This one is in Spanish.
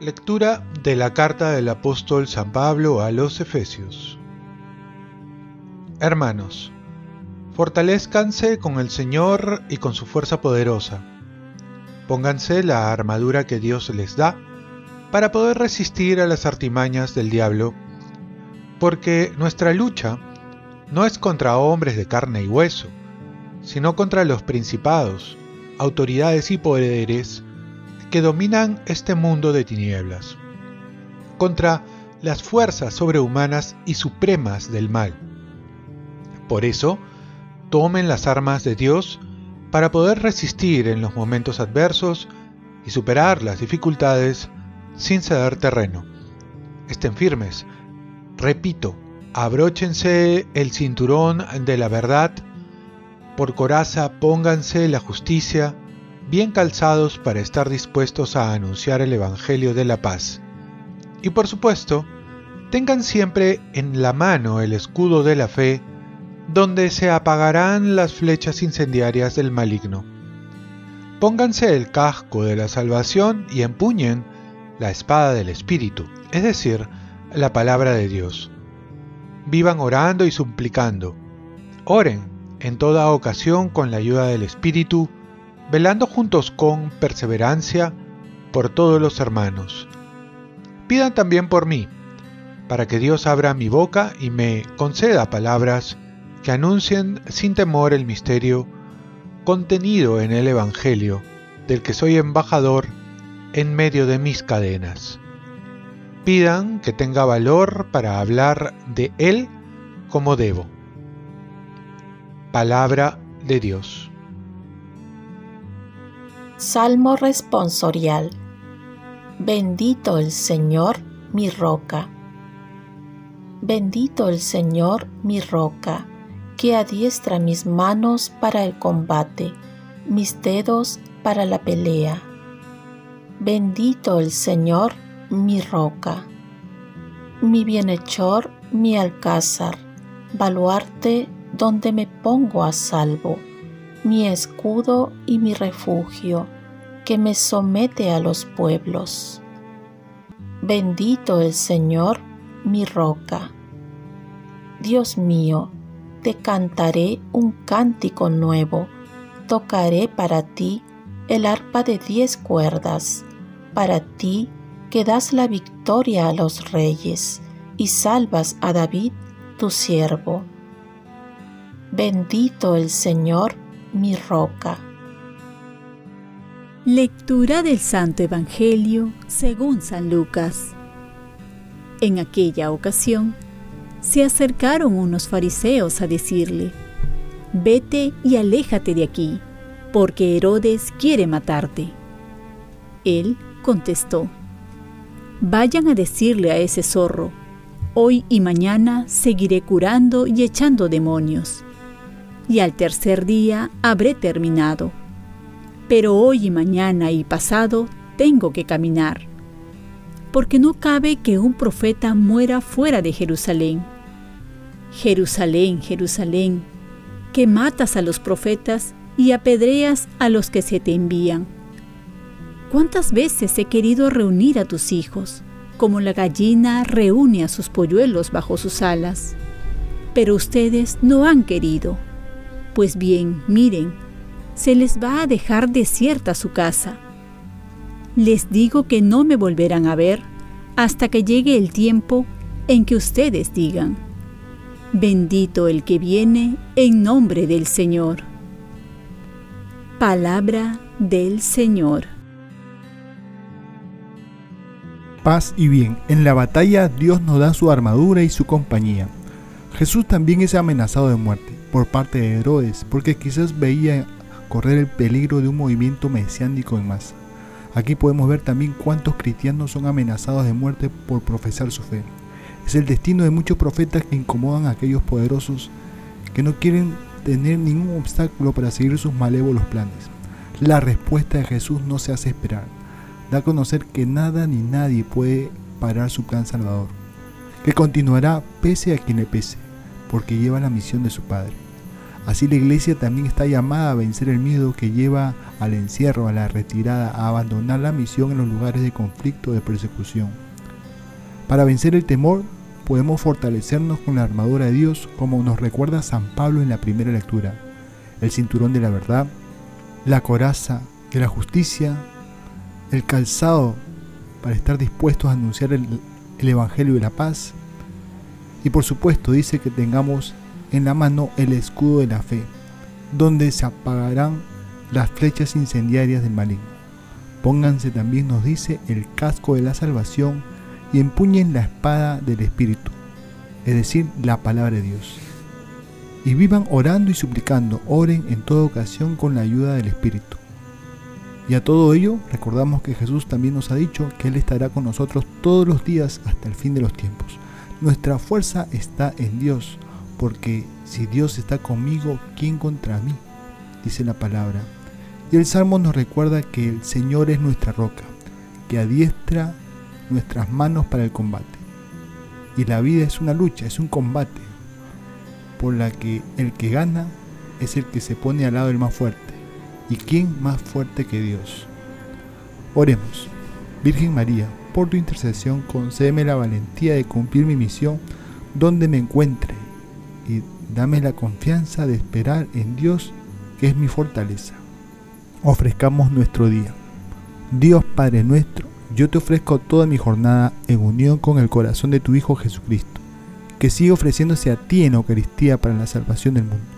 Lectura de la carta del apóstol San Pablo a los Efesios Hermanos, fortalezcanse con el Señor y con su fuerza poderosa. Pónganse la armadura que Dios les da para poder resistir a las artimañas del diablo, porque nuestra lucha no es contra hombres de carne y hueso, sino contra los principados, autoridades y poderes que dominan este mundo de tinieblas, contra las fuerzas sobrehumanas y supremas del mal. Por eso, tomen las armas de Dios para poder resistir en los momentos adversos y superar las dificultades sin ceder terreno. Estén firmes. Repito, abróchense el cinturón de la verdad, por coraza pónganse la justicia, bien calzados para estar dispuestos a anunciar el Evangelio de la paz. Y por supuesto, tengan siempre en la mano el escudo de la fe, donde se apagarán las flechas incendiarias del maligno. Pónganse el casco de la salvación y empuñen la espada del Espíritu, es decir, la palabra de Dios. Vivan orando y suplicando. Oren en toda ocasión con la ayuda del Espíritu, velando juntos con perseverancia por todos los hermanos. Pidan también por mí, para que Dios abra mi boca y me conceda palabras que anuncien sin temor el misterio contenido en el Evangelio, del que soy embajador en medio de mis cadenas. Que tenga valor para hablar de Él como debo. Palabra de Dios. Salmo responsorial. Bendito el Señor, mi roca. Bendito el Señor, mi roca, que adiestra mis manos para el combate, mis dedos para la pelea. Bendito el Señor, mi roca. Mi bienhechor, mi alcázar, baluarte donde me pongo a salvo mi escudo y mi refugio, que me somete a los pueblos. Bendito el Señor, mi roca. Dios mío, te cantaré un cántico nuevo, tocaré para ti el arpa de diez cuerdas, para ti que das la victoria a los reyes y salvas a David, tu siervo. Bendito el Señor, mi roca. Lectura del Santo Evangelio según San Lucas. En aquella ocasión, se acercaron unos fariseos a decirle, Vete y aléjate de aquí, porque Herodes quiere matarte. Él contestó, Vayan a decirle a ese zorro, hoy y mañana seguiré curando y echando demonios y al tercer día habré terminado. Pero hoy y mañana y pasado tengo que caminar, porque no cabe que un profeta muera fuera de Jerusalén. Jerusalén, Jerusalén, que matas a los profetas y apedreas a los que se te envían. ¿Cuántas veces he querido reunir a tus hijos, como la gallina reúne a sus polluelos bajo sus alas? Pero ustedes no han querido. Pues bien, miren, se les va a dejar desierta su casa. Les digo que no me volverán a ver hasta que llegue el tiempo en que ustedes digan, bendito el que viene en nombre del Señor. Palabra del Señor. Paz y bien. En la batalla Dios nos da su armadura y su compañía. Jesús también es amenazado de muerte por parte de Herodes, porque quizás veía correr el peligro de un movimiento mesiánico en masa. Aquí podemos ver también cuántos cristianos son amenazados de muerte por profesar su fe. Es el destino de muchos profetas que incomodan a aquellos poderosos que no quieren tener ningún obstáculo para seguir sus malévolos planes. La respuesta de Jesús no se hace esperar. Da a conocer que nada ni nadie puede parar su plan salvador, que continuará pese a quien le pese porque lleva la misión de su Padre. Así la iglesia también está llamada a vencer el miedo que lleva al encierro, a la retirada, a abandonar la misión en los lugares de conflicto, de persecución. Para vencer el temor, podemos fortalecernos con la armadura de Dios, como nos recuerda San Pablo en la primera lectura. El cinturón de la verdad, la coraza de la justicia, el calzado para estar dispuestos a anunciar el, el Evangelio de la paz. Y por supuesto dice que tengamos en la mano el escudo de la fe, donde se apagarán las flechas incendiarias del maligno. Pónganse también, nos dice, el casco de la salvación y empuñen la espada del Espíritu, es decir, la palabra de Dios. Y vivan orando y suplicando, oren en toda ocasión con la ayuda del Espíritu. Y a todo ello, recordamos que Jesús también nos ha dicho que Él estará con nosotros todos los días hasta el fin de los tiempos. Nuestra fuerza está en Dios, porque si Dios está conmigo, ¿quién contra mí? Dice la palabra. Y el Salmo nos recuerda que el Señor es nuestra roca, que adiestra nuestras manos para el combate. Y la vida es una lucha, es un combate, por la que el que gana es el que se pone al lado del más fuerte. ¿Y quién más fuerte que Dios? Oremos. Virgen María, por tu intercesión concédeme la valentía de cumplir mi misión donde me encuentre y dame la confianza de esperar en Dios que es mi fortaleza. Ofrezcamos nuestro día. Dios Padre nuestro, yo te ofrezco toda mi jornada en unión con el corazón de tu Hijo Jesucristo, que sigue ofreciéndose a ti en Eucaristía para la salvación del mundo.